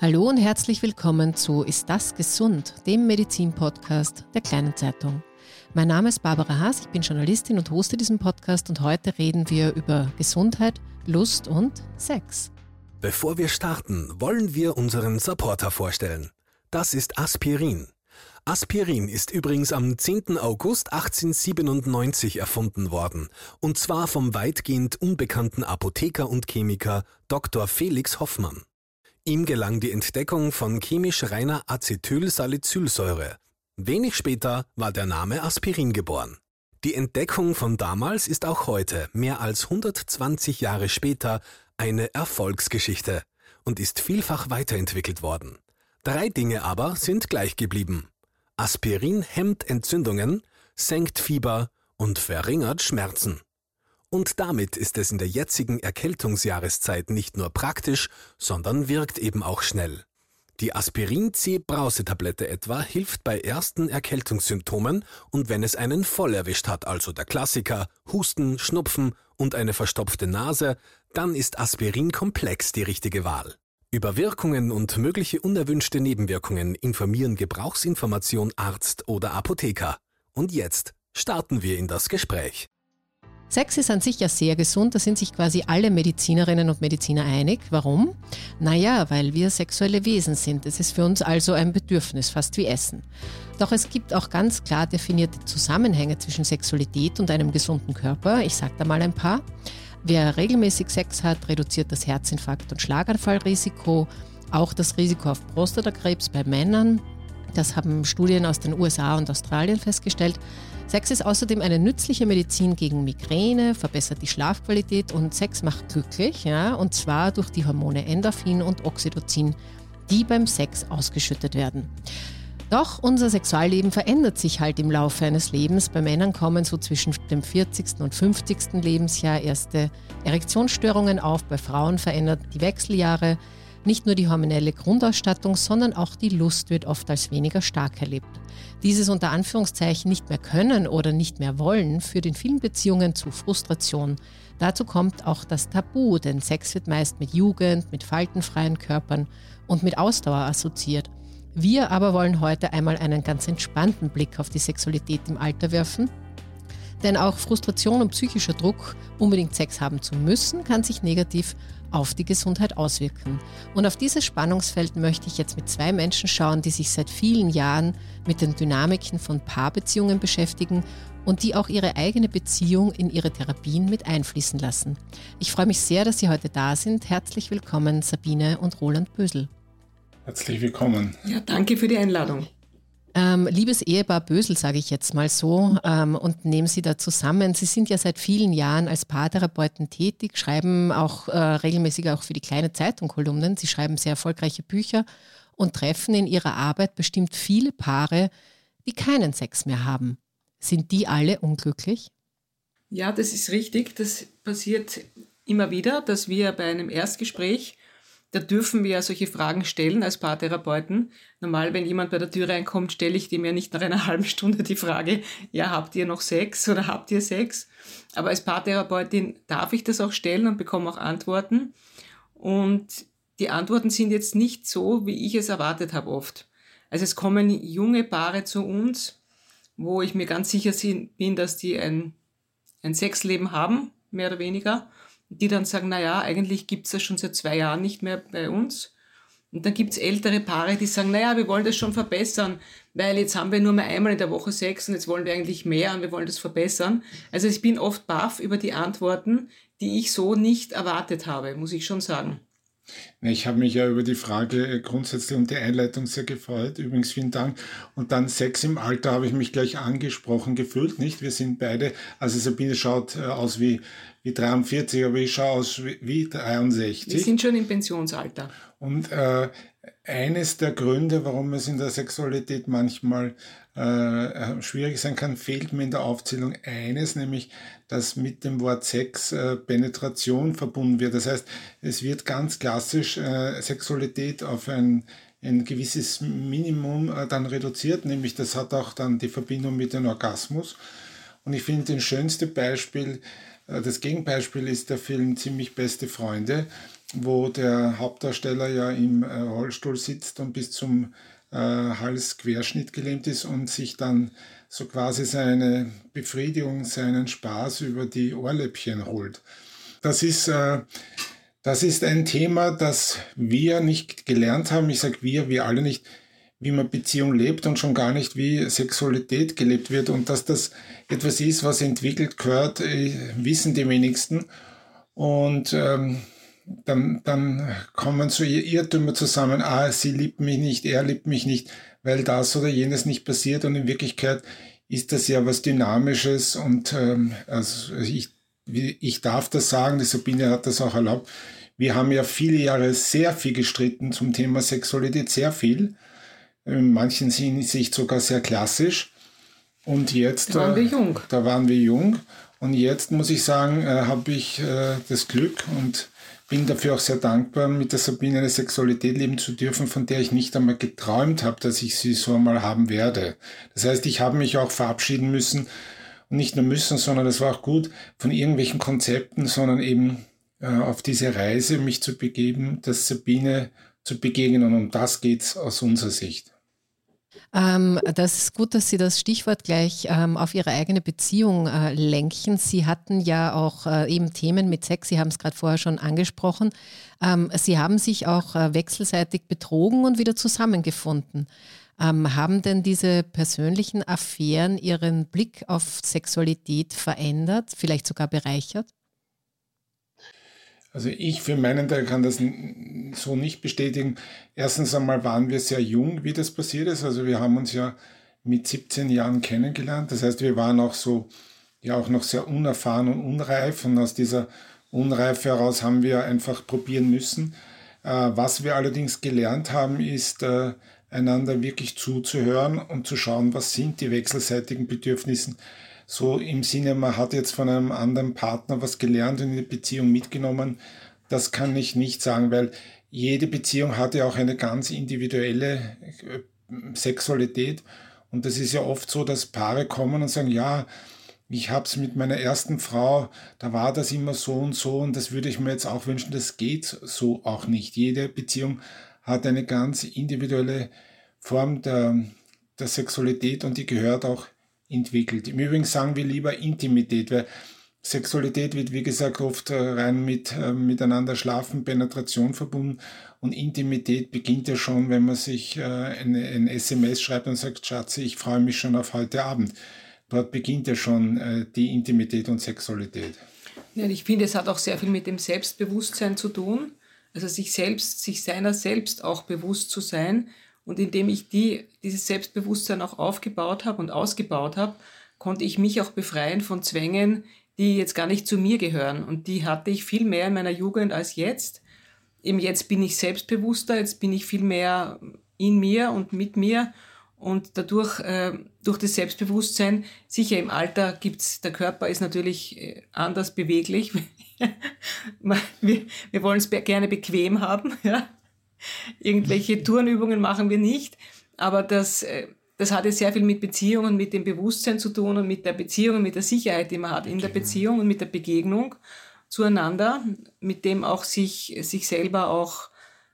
Hallo und herzlich willkommen zu Ist das gesund? dem Medizin-Podcast der Kleinen Zeitung. Mein Name ist Barbara Haas, ich bin Journalistin und hoste diesen Podcast und heute reden wir über Gesundheit, Lust und Sex. Bevor wir starten, wollen wir unseren Supporter vorstellen. Das ist Aspirin. Aspirin ist übrigens am 10. August 1897 erfunden worden, und zwar vom weitgehend unbekannten Apotheker und Chemiker Dr. Felix Hoffmann. Ihm gelang die Entdeckung von chemisch reiner Acetylsalicylsäure. Wenig später war der Name Aspirin geboren. Die Entdeckung von damals ist auch heute, mehr als 120 Jahre später, eine Erfolgsgeschichte und ist vielfach weiterentwickelt worden. Drei Dinge aber sind gleich geblieben. Aspirin hemmt Entzündungen, senkt Fieber und verringert Schmerzen. Und damit ist es in der jetzigen Erkältungsjahreszeit nicht nur praktisch, sondern wirkt eben auch schnell. Die Aspirin-C-Brausetablette etwa hilft bei ersten Erkältungssymptomen und wenn es einen voll erwischt hat, also der Klassiker Husten, Schnupfen und eine verstopfte Nase, dann ist Aspirin komplex die richtige Wahl. Über Wirkungen und mögliche unerwünschte Nebenwirkungen informieren Gebrauchsinformation Arzt oder Apotheker. Und jetzt starten wir in das Gespräch. Sex ist an sich ja sehr gesund, da sind sich quasi alle Medizinerinnen und Mediziner einig. Warum? Naja, weil wir sexuelle Wesen sind. Es ist für uns also ein Bedürfnis, fast wie Essen. Doch es gibt auch ganz klar definierte Zusammenhänge zwischen Sexualität und einem gesunden Körper. Ich sage da mal ein paar. Wer regelmäßig Sex hat, reduziert das Herzinfarkt- und Schlaganfallrisiko, auch das Risiko auf Prostatakrebs bei Männern. Das haben Studien aus den USA und Australien festgestellt. Sex ist außerdem eine nützliche Medizin gegen Migräne, verbessert die Schlafqualität und Sex macht glücklich, ja, und zwar durch die Hormone Endorphin und Oxytocin, die beim Sex ausgeschüttet werden. Doch unser Sexualleben verändert sich halt im Laufe eines Lebens. Bei Männern kommen so zwischen dem 40. und 50. Lebensjahr erste Erektionsstörungen auf. Bei Frauen verändert die Wechseljahre nicht nur die hormonelle Grundausstattung, sondern auch die Lust wird oft als weniger stark erlebt. Dieses unter Anführungszeichen nicht mehr können oder nicht mehr wollen führt in vielen Beziehungen zu Frustration. Dazu kommt auch das Tabu, denn Sex wird meist mit Jugend, mit faltenfreien Körpern und mit Ausdauer assoziiert. Wir aber wollen heute einmal einen ganz entspannten Blick auf die Sexualität im Alter werfen denn auch Frustration und psychischer Druck, unbedingt Sex haben zu müssen, kann sich negativ auf die Gesundheit auswirken. Und auf dieses Spannungsfeld möchte ich jetzt mit zwei Menschen schauen, die sich seit vielen Jahren mit den Dynamiken von Paarbeziehungen beschäftigen und die auch ihre eigene Beziehung in ihre Therapien mit einfließen lassen. Ich freue mich sehr, dass Sie heute da sind. Herzlich willkommen, Sabine und Roland Bösel. Herzlich willkommen. Ja, danke für die Einladung. Ähm, liebes Ehepaar Bösel, sage ich jetzt mal so, ähm, und nehmen Sie da zusammen. Sie sind ja seit vielen Jahren als Paartherapeuten tätig, schreiben auch äh, regelmäßig auch für die kleine Zeitung Kolumnen. Sie schreiben sehr erfolgreiche Bücher und treffen in Ihrer Arbeit bestimmt viele Paare, die keinen Sex mehr haben. Sind die alle unglücklich? Ja, das ist richtig. Das passiert immer wieder, dass wir bei einem Erstgespräch da dürfen wir ja solche Fragen stellen als Paartherapeuten. Normal, wenn jemand bei der Tür reinkommt, stelle ich dem ja nicht nach einer halben Stunde die Frage, ja, habt ihr noch Sex oder habt ihr Sex? Aber als Paartherapeutin darf ich das auch stellen und bekomme auch Antworten. Und die Antworten sind jetzt nicht so, wie ich es erwartet habe oft. Also es kommen junge Paare zu uns, wo ich mir ganz sicher bin, dass die ein, ein Sexleben haben, mehr oder weniger die dann sagen, na ja, eigentlich gibt's das schon seit zwei Jahren nicht mehr bei uns. Und dann gibt's ältere Paare, die sagen, naja, wir wollen das schon verbessern, weil jetzt haben wir nur mal einmal in der Woche Sex und jetzt wollen wir eigentlich mehr und wir wollen das verbessern. Also ich bin oft baff über die Antworten, die ich so nicht erwartet habe, muss ich schon sagen. Ich habe mich ja über die Frage äh, grundsätzlich und die Einleitung sehr gefreut. Übrigens vielen Dank. Und dann Sex im Alter habe ich mich gleich angesprochen gefühlt, nicht? Wir sind beide, also Sabine schaut äh, aus wie, wie 43, aber ich schaue aus wie, wie 63. Wir sind schon im Pensionsalter. Und äh, eines der Gründe, warum es in der Sexualität manchmal äh, schwierig sein kann, fehlt mir in der Aufzählung eines, nämlich dass mit dem Wort Sex äh, Penetration verbunden wird. Das heißt, es wird ganz klassisch äh, Sexualität auf ein, ein gewisses Minimum äh, dann reduziert, nämlich das hat auch dann die Verbindung mit dem Orgasmus. Und ich finde, das schönste Beispiel, äh, das Gegenbeispiel ist der Film Ziemlich beste Freunde, wo der Hauptdarsteller ja im äh, Rollstuhl sitzt und bis zum äh, Halsquerschnitt gelähmt ist und sich dann so quasi seine Befriedigung, seinen Spaß über die Ohrläppchen holt. Das ist, äh, das ist ein Thema, das wir nicht gelernt haben. Ich sage wir, wir alle nicht, wie man Beziehung lebt und schon gar nicht, wie Sexualität gelebt wird. Und dass das etwas ist, was entwickelt gehört, äh, wissen die wenigsten. Und ähm, dann, dann kommen so Irrtümer zusammen, ah, sie liebt mich nicht, er liebt mich nicht, weil das oder jenes nicht passiert und in Wirklichkeit ist das ja was Dynamisches und ähm, also ich, ich darf das sagen, die Sabine hat das auch erlaubt. Wir haben ja viele Jahre sehr viel gestritten zum Thema Sexualität, sehr viel. In manchen Sicht sogar sehr klassisch. Und jetzt. Da waren wir jung. Äh, da waren wir jung. Und jetzt muss ich sagen, äh, habe ich äh, das Glück und bin dafür auch sehr dankbar, mit der Sabine eine Sexualität leben zu dürfen, von der ich nicht einmal geträumt habe, dass ich sie so einmal haben werde. Das heißt, ich habe mich auch verabschieden müssen und nicht nur müssen, sondern es war auch gut von irgendwelchen Konzepten, sondern eben äh, auf diese Reise mich zu begeben, das Sabine zu begegnen. Und um das geht's aus unserer Sicht. Ähm, das ist gut, dass Sie das Stichwort gleich ähm, auf Ihre eigene Beziehung äh, lenken. Sie hatten ja auch äh, eben Themen mit Sex, Sie haben es gerade vorher schon angesprochen. Ähm, Sie haben sich auch äh, wechselseitig betrogen und wieder zusammengefunden. Ähm, haben denn diese persönlichen Affären Ihren Blick auf Sexualität verändert, vielleicht sogar bereichert? Also ich für meinen Teil kann das so nicht bestätigen. Erstens einmal waren wir sehr jung, wie das passiert ist. Also wir haben uns ja mit 17 Jahren kennengelernt. Das heißt, wir waren auch so, ja auch noch sehr unerfahren und unreif. Und aus dieser Unreife heraus haben wir einfach probieren müssen. Äh, was wir allerdings gelernt haben, ist, äh, einander wirklich zuzuhören und zu schauen, was sind die wechselseitigen Bedürfnisse so im Sinne, man hat jetzt von einem anderen Partner was gelernt und in die Beziehung mitgenommen, das kann ich nicht sagen, weil jede Beziehung hat ja auch eine ganz individuelle äh, Sexualität. Und das ist ja oft so, dass Paare kommen und sagen, ja, ich habe es mit meiner ersten Frau, da war das immer so und so und das würde ich mir jetzt auch wünschen. Das geht so auch nicht. Jede Beziehung hat eine ganz individuelle Form der, der Sexualität und die gehört auch entwickelt. Im Übrigen sagen wir lieber Intimität, weil Sexualität wird, wie gesagt, oft äh, rein mit äh, miteinander schlafen, Penetration verbunden. Und Intimität beginnt ja schon, wenn man sich äh, eine, ein SMS schreibt und sagt, Schatzi, ich freue mich schon auf heute Abend. Dort beginnt ja schon äh, die Intimität und Sexualität. Ja, ich finde, es hat auch sehr viel mit dem Selbstbewusstsein zu tun. Also sich selbst, sich seiner selbst auch bewusst zu sein und indem ich die, dieses Selbstbewusstsein auch aufgebaut habe und ausgebaut habe, konnte ich mich auch befreien von Zwängen, die jetzt gar nicht zu mir gehören. Und die hatte ich viel mehr in meiner Jugend als jetzt. Eben jetzt bin ich selbstbewusster, jetzt bin ich viel mehr in mir und mit mir. Und dadurch, äh, durch das Selbstbewusstsein, sicher im Alter gibt's, der Körper ist natürlich äh, anders beweglich. wir, wir wollen es gerne bequem haben, ja. Irgendwelche Turnübungen machen wir nicht, aber das, äh, das hat ja sehr viel mit Beziehungen, mit dem Bewusstsein zu tun und mit der Beziehung und mit der Sicherheit, die man hat in der Beziehung und mit der Begegnung zueinander, mit dem auch sich, sich selber auch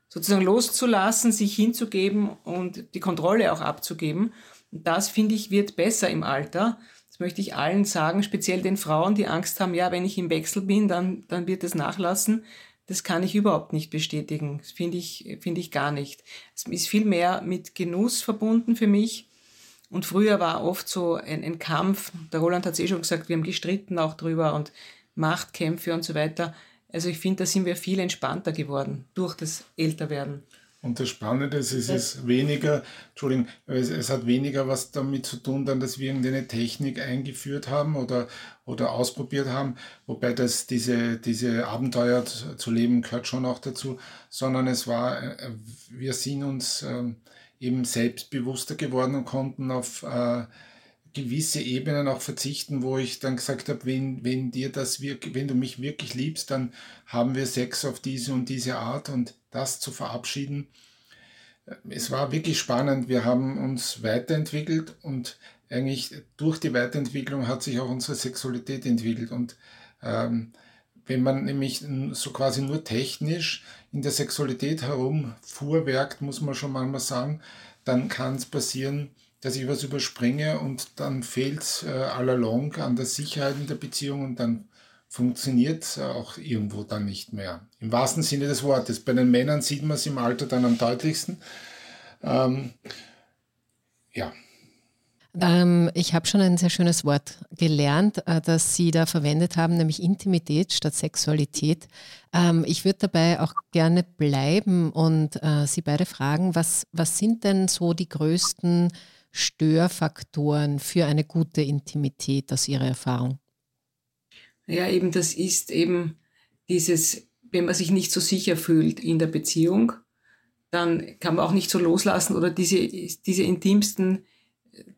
sozusagen loszulassen, sich hinzugeben und die Kontrolle auch abzugeben. Und das, finde ich, wird besser im Alter. Das möchte ich allen sagen, speziell den Frauen, die Angst haben, ja, wenn ich im Wechsel bin, dann, dann wird es nachlassen. Das kann ich überhaupt nicht bestätigen. Das finde ich, finde ich gar nicht. Es ist viel mehr mit Genuss verbunden für mich. Und früher war oft so ein, ein Kampf. Der Roland hat es eh schon gesagt, wir haben gestritten auch drüber und Machtkämpfe und so weiter. Also ich finde, da sind wir viel entspannter geworden durch das Älterwerden. Und das Spannende ist, es ist weniger, Entschuldigung, es, es, hat weniger was damit zu tun, dann, dass wir irgendeine Technik eingeführt haben oder, oder ausprobiert haben, wobei das, diese, diese Abenteuer zu, zu leben gehört schon auch dazu, sondern es war, äh, wir sind uns äh, eben selbstbewusster geworden und konnten auf äh, gewisse Ebenen auch verzichten, wo ich dann gesagt habe, wenn, wenn dir das wirklich, wenn du mich wirklich liebst, dann haben wir Sex auf diese und diese Art und das zu verabschieden. Es war wirklich spannend. Wir haben uns weiterentwickelt und eigentlich durch die Weiterentwicklung hat sich auch unsere Sexualität entwickelt. Und ähm, wenn man nämlich so quasi nur technisch in der Sexualität herumfuhrwerkt, muss man schon manchmal sagen, dann kann es passieren, dass ich was überspringe und dann fehlt es äh, all along an der Sicherheit in der Beziehung und dann funktioniert auch irgendwo dann nicht mehr. Im wahrsten Sinne des Wortes. Bei den Männern sieht man es im Alter dann am deutlichsten. Ähm, ja. Ähm, ich habe schon ein sehr schönes Wort gelernt, äh, das Sie da verwendet haben, nämlich Intimität statt Sexualität. Ähm, ich würde dabei auch gerne bleiben und äh, Sie beide fragen, was, was sind denn so die größten Störfaktoren für eine gute Intimität aus Ihrer Erfahrung? Ja, eben das ist eben dieses, wenn man sich nicht so sicher fühlt in der Beziehung, dann kann man auch nicht so loslassen oder diese, diese intimsten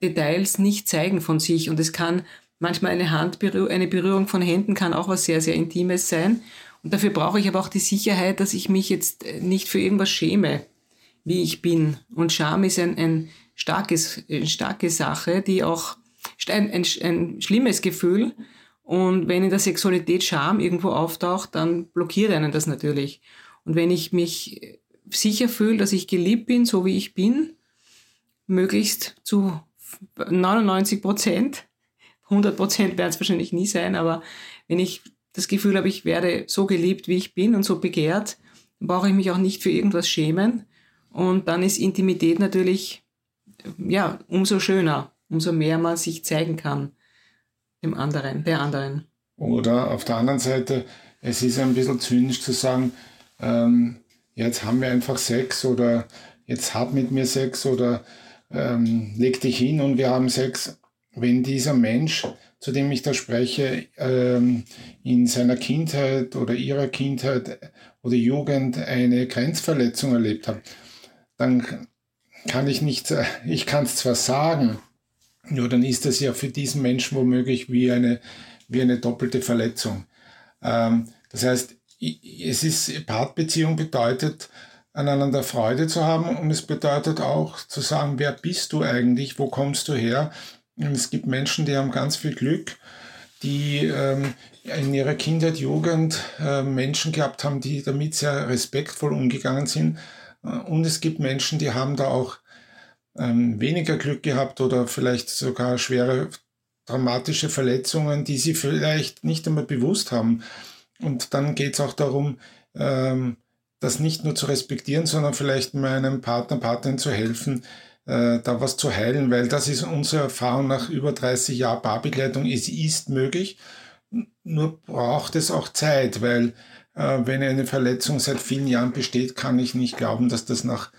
Details nicht zeigen von sich. Und es kann manchmal eine Handberührung, eine Berührung von Händen kann auch was sehr, sehr Intimes sein. Und dafür brauche ich aber auch die Sicherheit, dass ich mich jetzt nicht für irgendwas schäme, wie ich bin. Und Scham ist ein, ein starkes, eine starke Sache, die auch ein, ein, ein schlimmes Gefühl, und wenn in der Sexualität Scham irgendwo auftaucht, dann blockiert einen das natürlich. Und wenn ich mich sicher fühle, dass ich geliebt bin, so wie ich bin, möglichst zu 99 Prozent, 100 Prozent werden es wahrscheinlich nie sein, aber wenn ich das Gefühl habe, ich werde so geliebt, wie ich bin und so begehrt, dann brauche ich mich auch nicht für irgendwas schämen. Und dann ist Intimität natürlich, ja, umso schöner, umso mehr man sich zeigen kann dem anderen, der anderen. Oder auf der anderen Seite, es ist ein bisschen zynisch zu sagen, ähm, jetzt haben wir einfach Sex oder jetzt hab mit mir Sex oder ähm, leg dich hin und wir haben Sex. Wenn dieser Mensch, zu dem ich da spreche, ähm, in seiner Kindheit oder ihrer Kindheit oder Jugend eine Grenzverletzung erlebt hat, dann kann ich nicht, ich kann es zwar sagen, ja, dann ist das ja für diesen Menschen womöglich wie eine, wie eine doppelte Verletzung. Ähm, das heißt, es ist, Partbeziehung bedeutet, aneinander Freude zu haben und es bedeutet auch zu sagen, wer bist du eigentlich, wo kommst du her? Und es gibt Menschen, die haben ganz viel Glück, die ähm, in ihrer Kindheit, Jugend äh, Menschen gehabt haben, die damit sehr respektvoll umgegangen sind. Äh, und es gibt Menschen, die haben da auch ähm, weniger Glück gehabt oder vielleicht sogar schwere dramatische Verletzungen, die sie vielleicht nicht einmal bewusst haben. Und dann geht es auch darum, ähm, das nicht nur zu respektieren, sondern vielleicht meinem Partner, Partnerin zu helfen, äh, da was zu heilen, weil das ist unsere Erfahrung nach über 30 Jahren Paarbegleitung. Es ist möglich, nur braucht es auch Zeit, weil wenn eine Verletzung seit vielen Jahren besteht, kann ich nicht glauben, dass das nach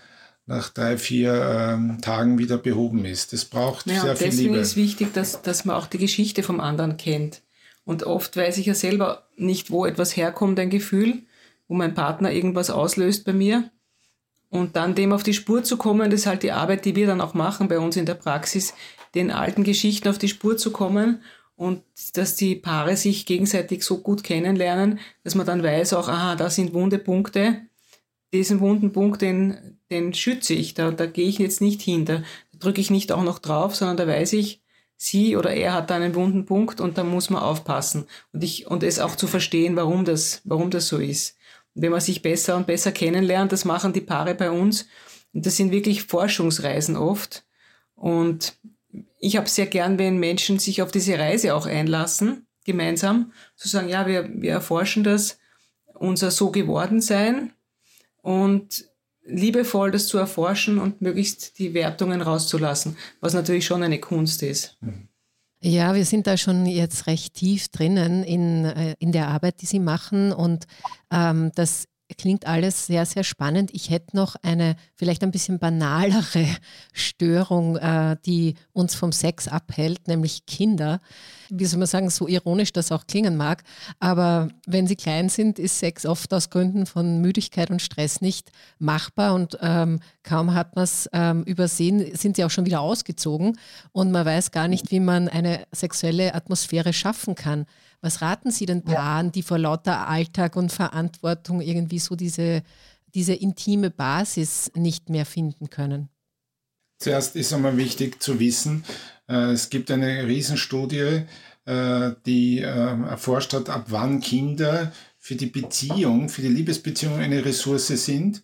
nach drei, vier ähm, Tagen wieder behoben ist. Das braucht ja, sehr viel deswegen Liebe. ist wichtig, dass, dass man auch die Geschichte vom anderen kennt. Und oft weiß ich ja selber nicht, wo etwas herkommt, ein Gefühl, wo mein Partner irgendwas auslöst bei mir. Und dann dem auf die Spur zu kommen, das ist halt die Arbeit, die wir dann auch machen bei uns in der Praxis, den alten Geschichten auf die Spur zu kommen und dass die Paare sich gegenseitig so gut kennenlernen, dass man dann weiß auch, aha, da sind wunde Punkte, diesen wunden Punkt, den, den schütze ich, da, da gehe ich jetzt nicht hin, da drücke ich nicht auch noch drauf, sondern da weiß ich, sie oder er hat da einen wunden Punkt und da muss man aufpassen. Und ich und es auch zu verstehen, warum das, warum das so ist. Und wenn man sich besser und besser kennenlernt, das machen die Paare bei uns. Und das sind wirklich Forschungsreisen oft. Und ich habe sehr gern, wenn Menschen sich auf diese Reise auch einlassen, gemeinsam, zu sagen, ja, wir, wir erforschen das, unser so geworden sein, und liebevoll das zu erforschen und möglichst die Wertungen rauszulassen, was natürlich schon eine Kunst ist. Ja, wir sind da schon jetzt recht tief drinnen in, äh, in der Arbeit, die Sie machen. Und ähm, das klingt alles sehr, sehr spannend. Ich hätte noch eine vielleicht ein bisschen banalere Störung, äh, die uns vom Sex abhält, nämlich Kinder. Wie soll man sagen, so ironisch das auch klingen mag. Aber wenn sie klein sind, ist Sex oft aus Gründen von Müdigkeit und Stress nicht machbar. Und ähm, kaum hat man es ähm, übersehen, sind sie auch schon wieder ausgezogen. Und man weiß gar nicht, wie man eine sexuelle Atmosphäre schaffen kann. Was raten Sie den Paaren, die vor lauter Alltag und Verantwortung irgendwie so diese, diese intime Basis nicht mehr finden können? Zuerst ist einmal wichtig zu wissen, äh, es gibt eine Riesenstudie, äh, die äh, erforscht hat, ab wann Kinder für die Beziehung, für die Liebesbeziehung eine Ressource sind.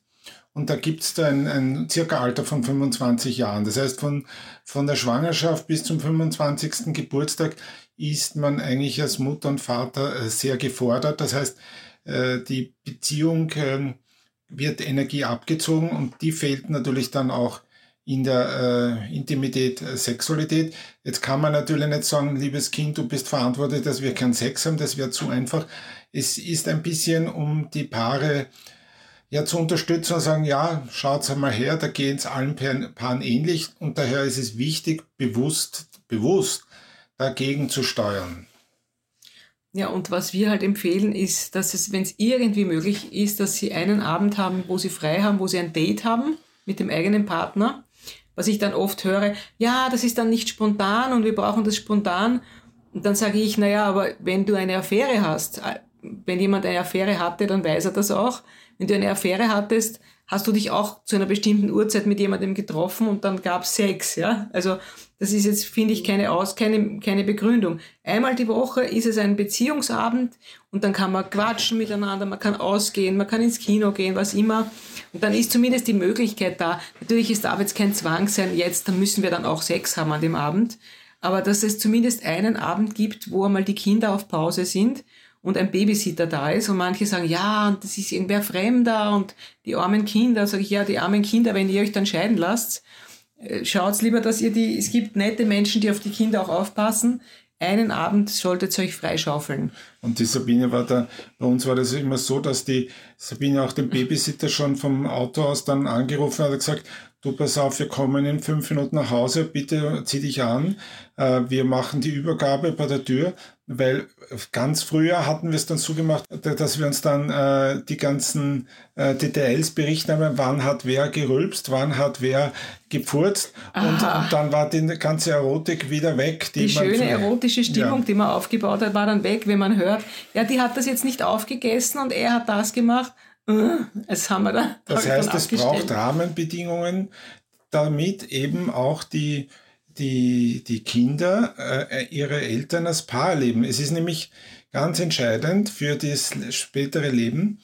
Und da gibt es ein, ein circa Alter von 25 Jahren. Das heißt, von, von der Schwangerschaft bis zum 25. Geburtstag ist man eigentlich als Mutter und Vater äh, sehr gefordert. Das heißt, äh, die Beziehung ähm, wird Energie abgezogen und die fehlt natürlich dann auch in der äh, Intimität, äh, Sexualität. Jetzt kann man natürlich nicht sagen, liebes Kind, du bist verantwortlich, dass wir keinen Sex haben, das wäre zu einfach. Es ist ein bisschen, um die Paare ja zu unterstützen und sagen, ja, schaut's einmal her, da gehen es allen Paaren ähnlich und daher ist es wichtig, bewusst, bewusst dagegen zu steuern. Ja, und was wir halt empfehlen, ist, dass es, wenn es irgendwie möglich ist, dass sie einen Abend haben, wo sie frei haben, wo sie ein Date haben mit dem eigenen Partner. Was ich dann oft höre, ja, das ist dann nicht spontan und wir brauchen das spontan. Und dann sage ich, naja, aber wenn du eine Affäre hast, äh, wenn jemand eine Affäre hatte, dann weiß er das auch. Wenn du eine Affäre hattest, hast du dich auch zu einer bestimmten Uhrzeit mit jemandem getroffen und dann gab es Sex, ja? Also das ist jetzt, finde ich, keine, Aus, keine, keine Begründung. Einmal die Woche ist es ein Beziehungsabend und dann kann man quatschen miteinander, man kann ausgehen, man kann ins Kino gehen, was immer. Und dann ist zumindest die Möglichkeit da. Natürlich ist da jetzt kein Zwang sein, jetzt, dann müssen wir dann auch Sex haben an dem Abend. Aber dass es zumindest einen Abend gibt, wo einmal die Kinder auf Pause sind und ein Babysitter da ist und manche sagen, ja, das ist irgendwer Fremder und die armen Kinder, sage ich, ja, die armen Kinder, wenn ihr euch dann scheiden lasst, äh, schaut lieber, dass ihr die, es gibt nette Menschen, die auf die Kinder auch aufpassen. Einen Abend solltet ihr euch freischaufeln. Und die Sabine war da, bei uns war das immer so, dass die Sabine auch den Babysitter schon vom Auto aus dann angerufen hat und gesagt, du pass auf, wir kommen in fünf Minuten nach Hause, bitte zieh dich an, äh, wir machen die Übergabe bei der Tür, weil ganz früher hatten wir es dann so gemacht, dass wir uns dann äh, die ganzen äh, Details berichten haben, wann hat wer gerülpst, wann hat wer gepfurzt und, und, dann war die ganze Erotik wieder weg. Die, die schöne erotische Stimmung, ja. die man aufgebaut hat, war dann weg, wenn man hört, ja, die hat das jetzt nicht aufgegessen und er hat das gemacht es haben wir da. Das heißt, es braucht Rahmenbedingungen, damit eben auch die, die, die Kinder äh, ihre Eltern als Paar leben. Es ist nämlich ganz entscheidend für das spätere Leben,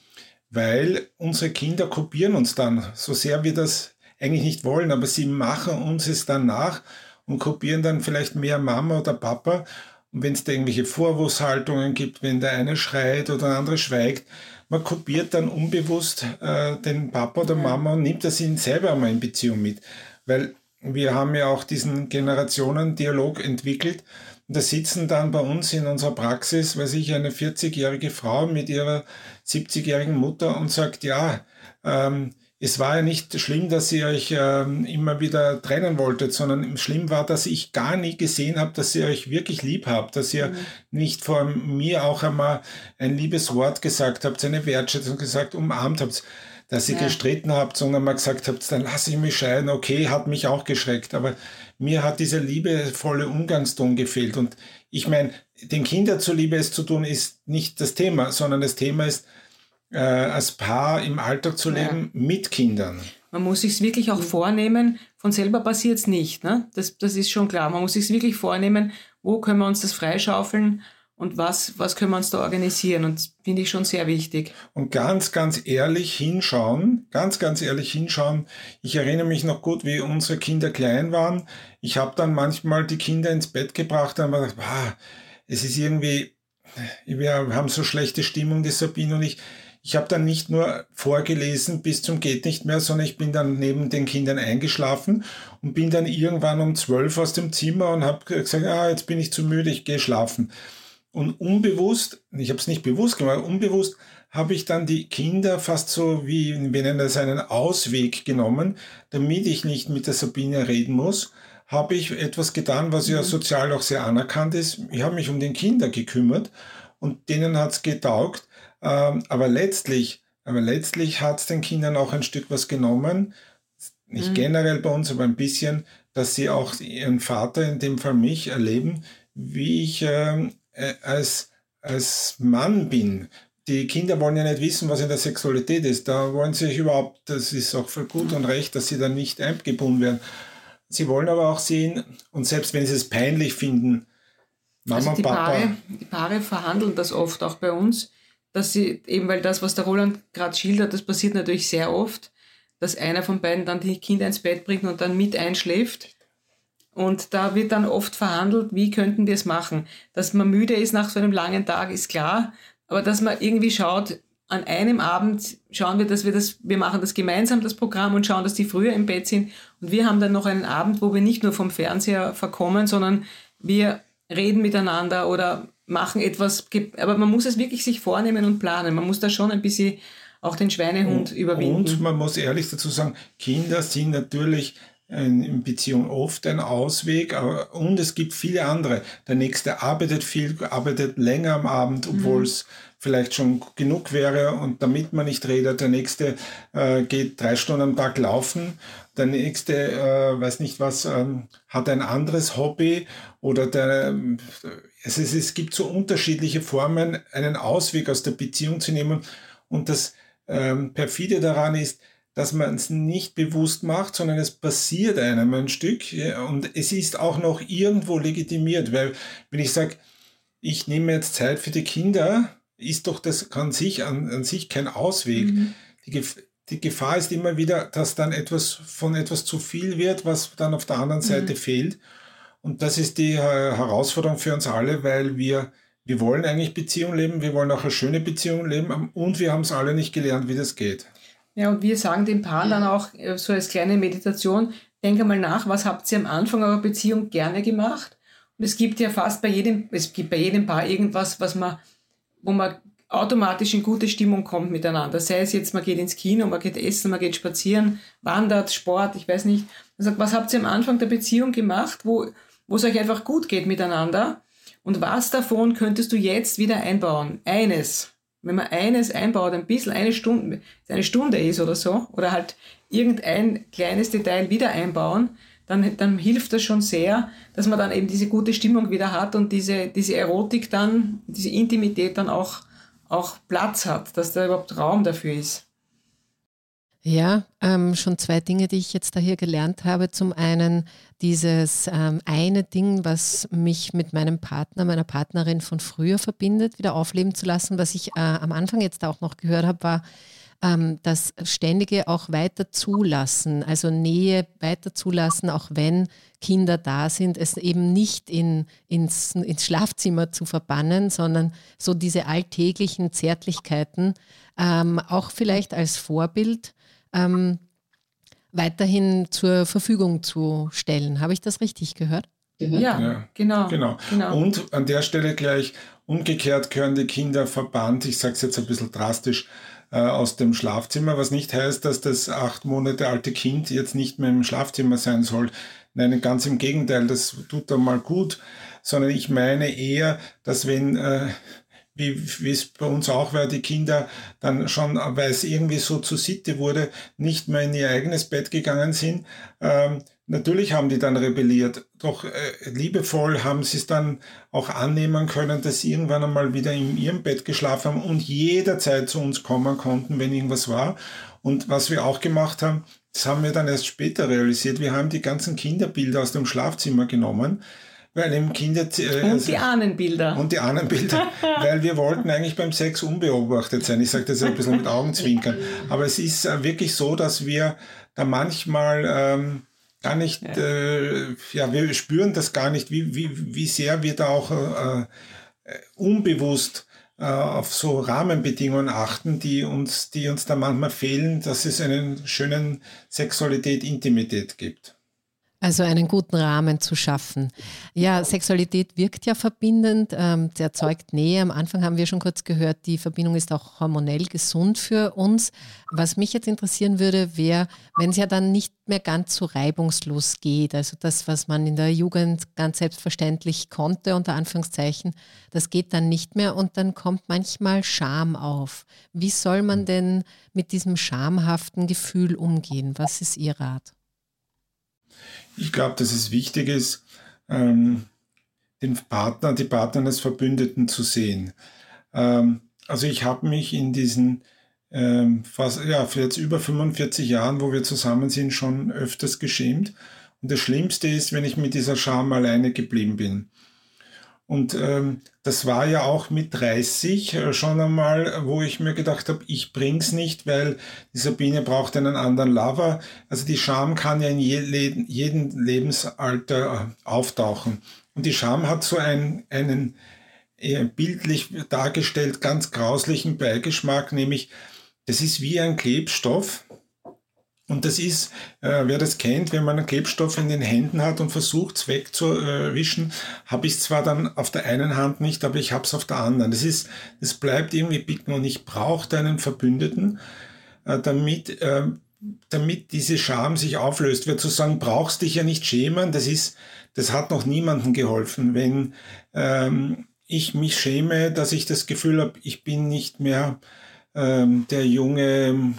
weil unsere Kinder kopieren uns dann, so sehr wir das eigentlich nicht wollen, aber sie machen uns es dann nach und kopieren dann vielleicht mehr Mama oder Papa. Und wenn es da irgendwelche Vorwurfshaltungen gibt, wenn der eine schreit oder der andere schweigt, man kopiert dann unbewusst äh, den Papa oder Mama und nimmt das ihn selber einmal in Beziehung mit. Weil wir haben ja auch diesen Generationendialog entwickelt. Da sitzen dann bei uns in unserer Praxis, weiß ich, eine 40-jährige Frau mit ihrer 70-jährigen Mutter und sagt, ja, ähm, es war ja nicht schlimm, dass ihr euch ähm, immer wieder trennen wolltet, sondern schlimm war, dass ich gar nie gesehen habe, dass ihr euch wirklich lieb habt, dass ihr mhm. nicht vor mir auch einmal ein liebes Wort gesagt habt, eine Wertschätzung gesagt, umarmt habt, dass ihr ja. gestritten habt, sondern mal gesagt habt, dann lasse ich mich scheiden, okay, hat mich auch geschreckt, aber mir hat dieser liebevolle Umgangston gefehlt und ich meine, den Kindern zuliebe es zu tun, ist nicht das Thema, sondern das Thema ist, äh, als Paar im Alltag zu leben ja. mit Kindern. Man muss sich wirklich auch vornehmen, von selber passiert es nicht. Ne? Das, das ist schon klar. Man muss sich wirklich vornehmen, wo können wir uns das freischaufeln und was, was können wir uns da organisieren. Und das finde ich schon sehr wichtig. Und ganz, ganz ehrlich hinschauen, ganz, ganz ehrlich hinschauen. Ich erinnere mich noch gut, wie unsere Kinder klein waren. Ich habe dann manchmal die Kinder ins Bett gebracht und habe gedacht, es ist irgendwie, wir haben so schlechte Stimmung, die Sabine und ich ich habe dann nicht nur vorgelesen bis zum geht nicht mehr, sondern ich bin dann neben den Kindern eingeschlafen und bin dann irgendwann um zwölf aus dem Zimmer und habe gesagt, ah, jetzt bin ich zu müde, ich gehe schlafen. Und unbewusst, ich habe es nicht bewusst gemacht, unbewusst habe ich dann die Kinder fast so wie, wir nennen das einen Ausweg genommen, damit ich nicht mit der Sabine reden muss, habe ich etwas getan, was ja mhm. sozial auch sehr anerkannt ist. Ich habe mich um den Kinder gekümmert und denen hat es getaugt. Ähm, aber letztlich, aber letztlich hat es den Kindern auch ein Stück was genommen. Nicht mhm. generell bei uns, aber ein bisschen, dass sie auch ihren Vater, in dem Fall mich, erleben, wie ich ähm, äh, als, als Mann bin, die Kinder wollen ja nicht wissen, was in der Sexualität ist. Da wollen sie sich überhaupt, das ist auch für gut und recht, dass sie dann nicht eingebunden werden. Sie wollen aber auch sehen, und selbst wenn sie es peinlich finden, Mama also die Papa. Paare, die Paare verhandeln das oft auch bei uns, dass sie, eben weil das, was der Roland gerade schildert, das passiert natürlich sehr oft, dass einer von beiden dann die Kinder ins Bett bringt und dann mit einschläft. Und da wird dann oft verhandelt, wie könnten wir es machen. Dass man müde ist nach so einem langen Tag, ist klar aber dass man irgendwie schaut, an einem Abend schauen wir, dass wir das, wir machen das gemeinsam, das Programm, und schauen, dass die früher im Bett sind. Und wir haben dann noch einen Abend, wo wir nicht nur vom Fernseher verkommen, sondern wir reden miteinander oder machen etwas. Aber man muss es wirklich sich vornehmen und planen. Man muss da schon ein bisschen auch den Schweinehund und, überwinden. Und man muss ehrlich dazu sagen, Kinder sind natürlich in Beziehung oft ein Ausweg, aber, und es gibt viele andere. Der nächste arbeitet viel, arbeitet länger am Abend, obwohl mhm. es vielleicht schon genug wäre und damit man nicht redet, der nächste äh, geht drei Stunden am Tag laufen, der nächste, äh, weiß nicht was, ähm, hat ein anderes Hobby oder der, es, ist, es gibt so unterschiedliche Formen, einen Ausweg aus der Beziehung zu nehmen und das ähm, perfide daran ist, dass man es nicht bewusst macht, sondern es passiert einem ein Stück ja, und es ist auch noch irgendwo legitimiert, weil wenn ich sage, ich nehme jetzt Zeit für die Kinder, ist doch das an sich, an, an sich kein Ausweg. Mhm. Die, Gef die Gefahr ist immer wieder, dass dann etwas von etwas zu viel wird, was dann auf der anderen Seite mhm. fehlt. Und das ist die Herausforderung für uns alle, weil wir, wir wollen eigentlich Beziehung leben, wir wollen auch eine schöne Beziehung leben und wir haben es alle nicht gelernt, wie das geht. Ja, und wir sagen den Paaren dann auch äh, so als kleine Meditation, denke mal nach, was habt ihr am Anfang eurer Beziehung gerne gemacht? Und es gibt ja fast bei jedem, es gibt bei jedem Paar irgendwas, was man, wo man automatisch in gute Stimmung kommt miteinander. Sei es jetzt, man geht ins Kino, man geht essen, man geht spazieren, wandert, Sport, ich weiß nicht. Man sagt, was habt ihr am Anfang der Beziehung gemacht, wo, wo es euch einfach gut geht miteinander? Und was davon könntest du jetzt wieder einbauen? Eines. Wenn man eines einbaut, ein bisschen eine Stunde, eine Stunde ist oder so, oder halt irgendein kleines Detail wieder einbauen, dann, dann hilft das schon sehr, dass man dann eben diese gute Stimmung wieder hat und diese, diese Erotik dann, diese Intimität dann auch, auch Platz hat, dass da überhaupt Raum dafür ist. Ja, ähm, schon zwei Dinge, die ich jetzt da hier gelernt habe. Zum einen dieses ähm, eine Ding, was mich mit meinem Partner, meiner Partnerin von früher verbindet, wieder aufleben zu lassen. Was ich äh, am Anfang jetzt auch noch gehört habe, war ähm, das ständige auch weiter zulassen, also Nähe weiter zulassen, auch wenn Kinder da sind, es eben nicht in, ins, ins Schlafzimmer zu verbannen, sondern so diese alltäglichen Zärtlichkeiten ähm, auch vielleicht als Vorbild ähm, weiterhin zur Verfügung zu stellen. Habe ich das richtig gehört? Ja, ja, genau, genau. Genau. Und an der Stelle gleich umgekehrt gehören die Kinder verbannt, ich sage es jetzt ein bisschen drastisch, äh, aus dem Schlafzimmer, was nicht heißt, dass das acht Monate alte Kind jetzt nicht mehr im Schlafzimmer sein soll. Nein, ganz im Gegenteil, das tut da mal gut, sondern ich meine eher, dass wenn äh, wie, es bei uns auch war, die Kinder dann schon, weil es irgendwie so zur Sitte wurde, nicht mehr in ihr eigenes Bett gegangen sind. Ähm, natürlich haben die dann rebelliert, doch äh, liebevoll haben sie es dann auch annehmen können, dass sie irgendwann einmal wieder in ihrem Bett geschlafen haben und jederzeit zu uns kommen konnten, wenn irgendwas war. Und was wir auch gemacht haben, das haben wir dann erst später realisiert, wir haben die ganzen Kinderbilder aus dem Schlafzimmer genommen weil im Kinder... Äh, und also, die Ahnenbilder. Und die Ahnenbilder, weil wir wollten eigentlich beim Sex unbeobachtet sein. Ich sage das ein bisschen mit Augenzwinkern. Aber es ist äh, wirklich so, dass wir da manchmal... Ähm, gar nicht, ja. Äh, ja, wir spüren das gar nicht, wie, wie, wie sehr wir da auch äh, äh unbewusst äh, auf so Rahmenbedingungen achten, die uns, die uns da manchmal fehlen, dass es einen schönen Sexualität, Intimität gibt. Also einen guten Rahmen zu schaffen. Ja, Sexualität wirkt ja verbindend, ähm, sie erzeugt Nähe. Am Anfang haben wir schon kurz gehört, die Verbindung ist auch hormonell gesund für uns. Was mich jetzt interessieren würde, wäre, wenn es ja dann nicht mehr ganz so reibungslos geht, also das, was man in der Jugend ganz selbstverständlich konnte, unter Anführungszeichen, das geht dann nicht mehr und dann kommt manchmal Scham auf. Wie soll man denn mit diesem schamhaften Gefühl umgehen? Was ist Ihr Rat? Ich glaube, dass es wichtig ist, ähm, den Partner, die Partner des Verbündeten zu sehen. Ähm, also ich habe mich in diesen ähm, fast, ja, für jetzt über 45 Jahren, wo wir zusammen sind, schon öfters geschämt. Und das Schlimmste ist, wenn ich mit dieser Scham alleine geblieben bin. Und ähm, das war ja auch mit 30 äh, schon einmal, wo ich mir gedacht habe, ich bring's nicht, weil die Sabine braucht einen anderen Lover. Also die Scham kann ja in je, jedem Lebensalter äh, auftauchen. Und die Scham hat so ein, einen äh, bildlich dargestellt ganz grauslichen Beigeschmack, nämlich das ist wie ein Klebstoff, und das ist, äh, wer das kennt, wenn man einen Klebstoff in den Händen hat und versucht es wegzuwischen, habe ich es zwar dann auf der einen Hand nicht, aber ich habe es auf der anderen. Das ist, das bleibt irgendwie bicken und ich brauche einen Verbündeten, äh, damit, äh, damit diese Scham sich auflöst. Wer zu sagen, brauchst dich ja nicht schämen, das ist, das hat noch niemandem geholfen. Wenn ähm, ich mich schäme, dass ich das Gefühl habe, ich bin nicht mehr ähm, der junge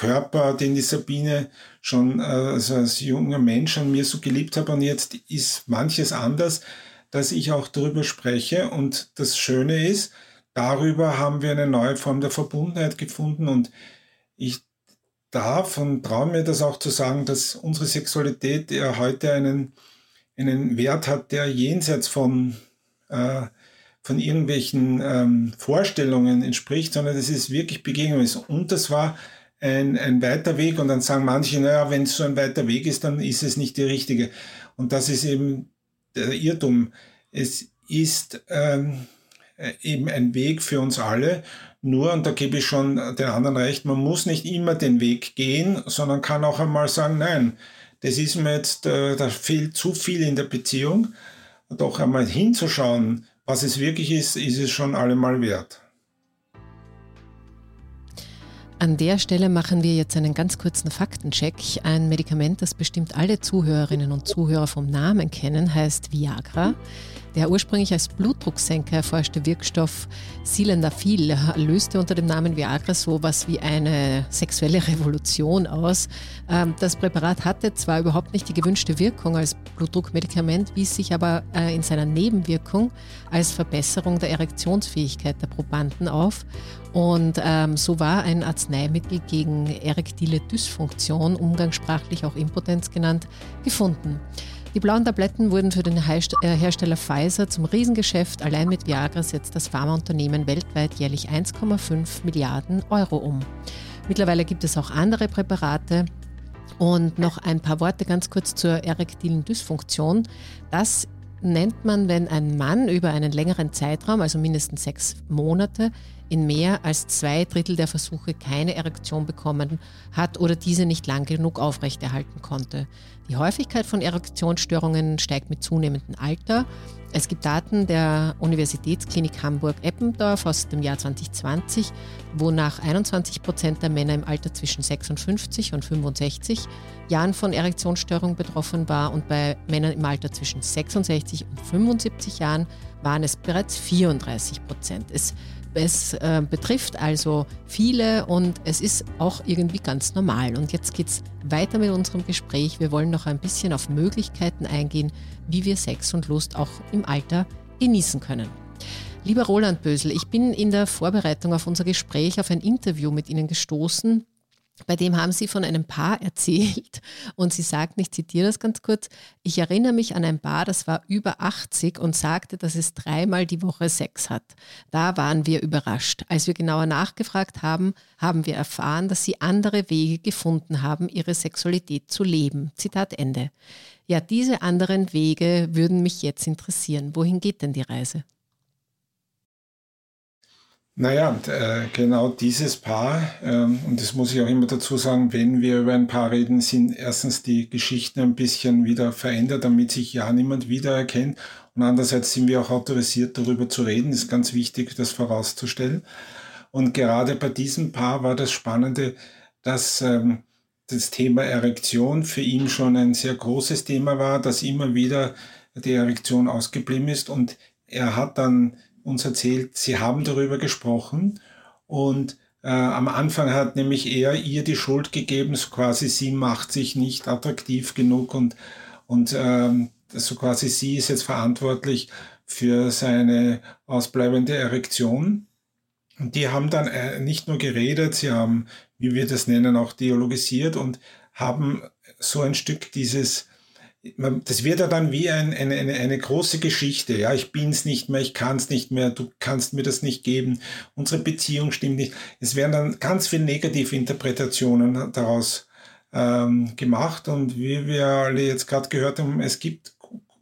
Körper, den die Sabine schon äh, also als junger Mensch an mir so geliebt hat und jetzt ist manches anders, dass ich auch darüber spreche und das Schöne ist, darüber haben wir eine neue Form der Verbundenheit gefunden und ich darf und traue mir das auch zu sagen, dass unsere Sexualität ja heute einen, einen Wert hat, der jenseits von, äh, von irgendwelchen ähm, Vorstellungen entspricht, sondern das ist wirklich Begegnung ist. Und das war ein, ein weiter Weg und dann sagen manche, naja, wenn es so ein weiter Weg ist, dann ist es nicht die richtige. Und das ist eben der Irrtum. Es ist ähm, eben ein Weg für uns alle. Nur, und da gebe ich schon den anderen recht, man muss nicht immer den Weg gehen, sondern kann auch einmal sagen, nein, das ist mir jetzt, äh, da fehlt zu viel in der Beziehung. Doch einmal hinzuschauen, was es wirklich ist, ist es schon allemal wert. An der Stelle machen wir jetzt einen ganz kurzen Faktencheck. Ein Medikament, das bestimmt alle Zuhörerinnen und Zuhörer vom Namen kennen, heißt Viagra. Der ursprünglich als Blutdrucksenker erforschte Wirkstoff Sildenafil löste unter dem Namen Viagra sowas wie eine sexuelle Revolution aus. Ähm, das Präparat hatte zwar überhaupt nicht die gewünschte Wirkung als Blutdruckmedikament, wies sich aber äh, in seiner Nebenwirkung als Verbesserung der Erektionsfähigkeit der Probanden auf. Und ähm, so war ein Arzneimittel gegen erektile Dysfunktion, umgangssprachlich auch Impotenz genannt, gefunden. Die blauen Tabletten wurden für den äh, Hersteller Pfizer zum Riesengeschäft. Allein mit Viagra setzt das Pharmaunternehmen weltweit jährlich 1,5 Milliarden Euro um. Mittlerweile gibt es auch andere Präparate. Und noch ein paar Worte ganz kurz zur erektilen Dysfunktion. Das nennt man, wenn ein Mann über einen längeren Zeitraum, also mindestens sechs Monate, in mehr als zwei Drittel der Versuche keine Erektion bekommen hat oder diese nicht lang genug aufrechterhalten konnte. Die Häufigkeit von Erektionsstörungen steigt mit zunehmendem Alter. Es gibt Daten der Universitätsklinik Hamburg-Eppendorf aus dem Jahr 2020, wonach 21 Prozent der Männer im Alter zwischen 56 und 65 Jahren von Erektionsstörungen betroffen war und bei Männern im Alter zwischen 66 und 75 Jahren waren es bereits 34 Prozent. Es äh, betrifft also viele und es ist auch irgendwie ganz normal. Und jetzt geht es weiter mit unserem Gespräch. Wir wollen noch ein bisschen auf Möglichkeiten eingehen, wie wir Sex und Lust auch im Alter genießen können. Lieber Roland Bösel, ich bin in der Vorbereitung auf unser Gespräch auf ein Interview mit Ihnen gestoßen, bei dem haben sie von einem Paar erzählt und sie sagten, ich zitiere das ganz kurz, ich erinnere mich an ein Paar, das war über 80 und sagte, dass es dreimal die Woche Sex hat. Da waren wir überrascht. Als wir genauer nachgefragt haben, haben wir erfahren, dass sie andere Wege gefunden haben, ihre Sexualität zu leben. Zitat Ende. Ja, diese anderen Wege würden mich jetzt interessieren. Wohin geht denn die Reise? Naja, äh, genau dieses Paar, ähm, und das muss ich auch immer dazu sagen, wenn wir über ein Paar reden, sind erstens die Geschichten ein bisschen wieder verändert, damit sich ja niemand wiedererkennt. Und andererseits sind wir auch autorisiert, darüber zu reden. Ist ganz wichtig, das vorauszustellen. Und gerade bei diesem Paar war das Spannende, dass ähm, das Thema Erektion für ihn schon ein sehr großes Thema war, dass immer wieder die Erektion ausgeblieben ist. Und er hat dann uns erzählt, sie haben darüber gesprochen und äh, am Anfang hat nämlich er ihr die Schuld gegeben, so quasi sie macht sich nicht attraktiv genug und, und ähm, so quasi sie ist jetzt verantwortlich für seine ausbleibende Erektion. Und die haben dann äh, nicht nur geredet, sie haben, wie wir das nennen, auch dialogisiert und haben so ein Stück dieses das wird ja dann wie ein, eine, eine, eine große Geschichte. Ja, ich bin's nicht mehr, ich kann's nicht mehr, du kannst mir das nicht geben, unsere Beziehung stimmt nicht. Es werden dann ganz viele negative Interpretationen daraus ähm, gemacht und wie wir alle jetzt gerade gehört haben, es gibt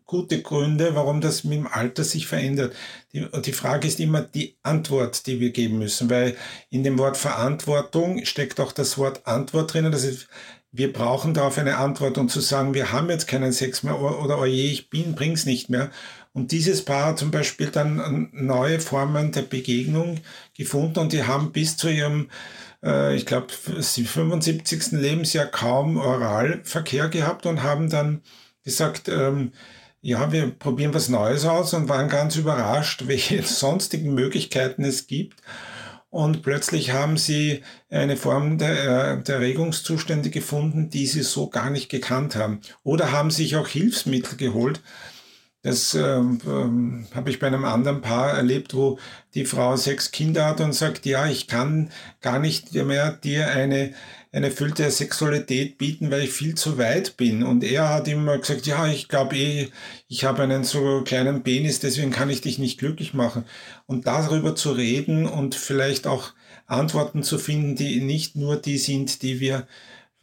gute Gründe, warum das mit dem Alter sich verändert. Die, die Frage ist immer die Antwort, die wir geben müssen, weil in dem Wort Verantwortung steckt auch das Wort Antwort drinnen. Das ist wir brauchen darauf eine Antwort und zu sagen, wir haben jetzt keinen Sex mehr oder oje, ich bin, bring's nicht mehr. Und dieses Paar hat zum Beispiel dann neue Formen der Begegnung gefunden und die haben bis zu ihrem, äh, ich glaube, 75. Lebensjahr kaum Oralverkehr gehabt und haben dann gesagt, ähm, ja, wir probieren was Neues aus und waren ganz überrascht, welche sonstigen Möglichkeiten es gibt und plötzlich haben sie eine Form der, äh, der Erregungszustände gefunden, die sie so gar nicht gekannt haben. Oder haben sich auch Hilfsmittel geholt. Das ähm, ähm, habe ich bei einem anderen Paar erlebt, wo die Frau sechs Kinder hat und sagt, ja, ich kann gar nicht mehr dir eine eine erfüllte Sexualität bieten, weil ich viel zu weit bin. Und er hat immer gesagt, ja, ich glaube eh, ich habe einen so kleinen Penis, deswegen kann ich dich nicht glücklich machen. Und darüber zu reden und vielleicht auch Antworten zu finden, die nicht nur die sind, die wir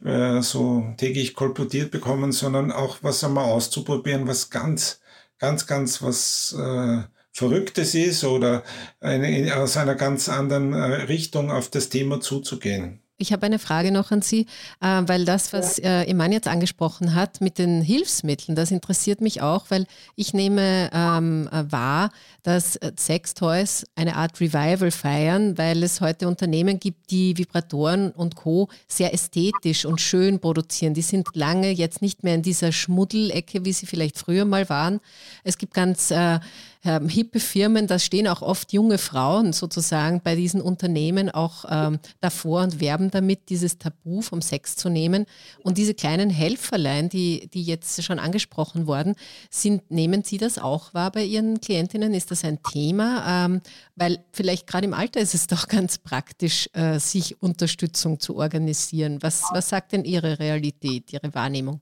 äh, so täglich kolportiert bekommen, sondern auch was einmal auszuprobieren, was ganz, ganz, ganz was äh, Verrücktes ist oder eine, aus einer ganz anderen äh, Richtung auf das Thema zuzugehen. Ich habe eine Frage noch an Sie, äh, weil das, was äh, Iman jetzt angesprochen hat mit den Hilfsmitteln, das interessiert mich auch, weil ich nehme ähm, äh, wahr, dass Sextoys eine Art Revival feiern, weil es heute Unternehmen gibt, die Vibratoren und Co. sehr ästhetisch und schön produzieren. Die sind lange jetzt nicht mehr in dieser Schmuddelecke, wie sie vielleicht früher mal waren. Es gibt ganz äh, ähm, hippe Firmen, da stehen auch oft junge Frauen sozusagen bei diesen Unternehmen auch ähm, davor und werben damit, dieses Tabu vom Sex zu nehmen. Und diese kleinen Helferlein, die, die jetzt schon angesprochen worden sind, nehmen Sie das auch wahr bei Ihren Klientinnen? Ist das ein Thema? Ähm, weil vielleicht gerade im Alter ist es doch ganz praktisch, äh, sich Unterstützung zu organisieren. Was, was sagt denn Ihre Realität, Ihre Wahrnehmung?